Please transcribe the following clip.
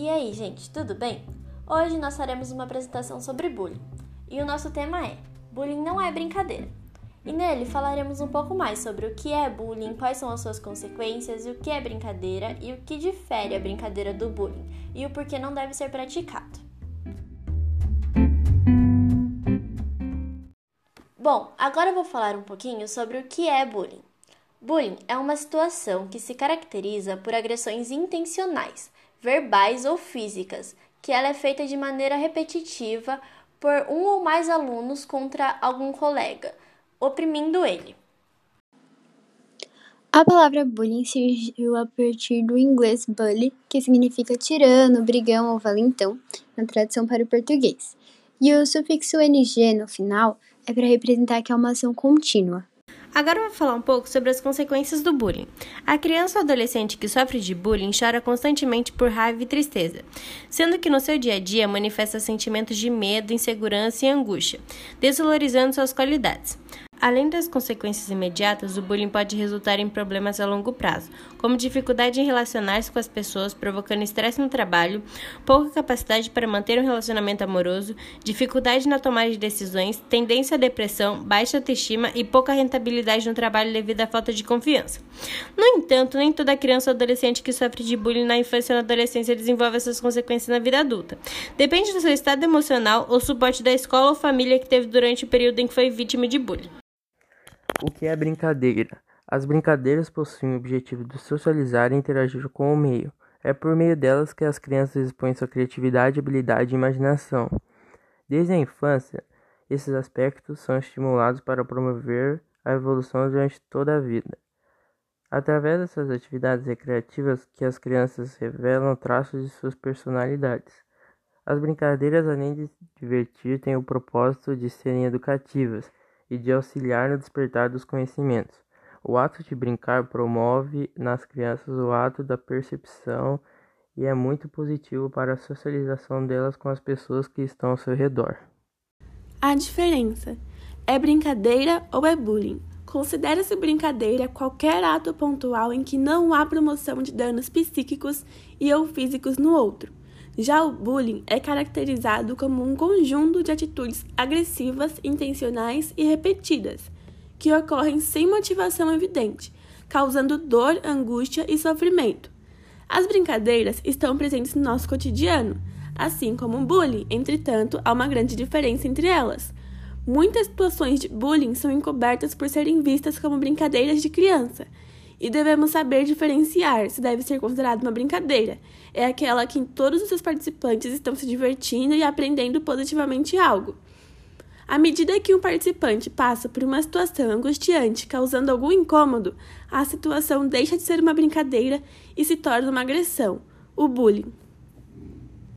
E aí, gente, tudo bem? Hoje nós faremos uma apresentação sobre bullying. E o nosso tema é: Bullying não é brincadeira. E nele falaremos um pouco mais sobre o que é bullying, quais são as suas consequências, o que é brincadeira e o que difere a brincadeira do bullying e o porquê não deve ser praticado. Bom, agora eu vou falar um pouquinho sobre o que é bullying. Bullying é uma situação que se caracteriza por agressões intencionais, verbais ou físicas, que ela é feita de maneira repetitiva por um ou mais alunos contra algum colega, oprimindo ele. A palavra bullying surgiu a partir do inglês bully, que significa tirano, brigão ou valentão, na tradução para o português. E o sufixo ng no final é para representar que é uma ação contínua. Agora vou falar um pouco sobre as consequências do bullying. A criança ou adolescente que sofre de bullying chora constantemente por raiva e tristeza, sendo que no seu dia a dia manifesta sentimentos de medo, insegurança e angústia, desvalorizando suas qualidades. Além das consequências imediatas, o bullying pode resultar em problemas a longo prazo, como dificuldade em relacionar-se com as pessoas, provocando estresse no trabalho, pouca capacidade para manter um relacionamento amoroso, dificuldade na tomada de decisões, tendência à depressão, baixa autoestima e pouca rentabilidade no trabalho devido à falta de confiança. No entanto, nem toda criança ou adolescente que sofre de bullying na infância ou na adolescência desenvolve essas consequências na vida adulta. Depende do seu estado emocional ou suporte da escola ou família que teve durante o período em que foi vítima de bullying. O que é brincadeira? As brincadeiras possuem o objetivo de socializar e interagir com o meio. É por meio delas que as crianças expõem sua criatividade, habilidade e imaginação. Desde a infância, esses aspectos são estimulados para promover a evolução durante toda a vida. Através dessas atividades recreativas que as crianças revelam traços de suas personalidades. As brincadeiras, além de divertir, têm o propósito de serem educativas e de auxiliar no despertar dos conhecimentos. O ato de brincar promove nas crianças o ato da percepção e é muito positivo para a socialização delas com as pessoas que estão ao seu redor. A diferença é brincadeira ou é bullying? Considera-se brincadeira qualquer ato pontual em que não há promoção de danos psíquicos e ou físicos no outro. Já o bullying é caracterizado como um conjunto de atitudes agressivas, intencionais e repetidas, que ocorrem sem motivação evidente, causando dor, angústia e sofrimento. As brincadeiras estão presentes no nosso cotidiano, assim como o bullying, entretanto, há uma grande diferença entre elas. Muitas situações de bullying são encobertas por serem vistas como brincadeiras de criança e devemos saber diferenciar se deve ser considerado uma brincadeira. É aquela que todos os seus participantes estão se divertindo e aprendendo positivamente algo. À medida que um participante passa por uma situação angustiante causando algum incômodo, a situação deixa de ser uma brincadeira e se torna uma agressão, o bullying.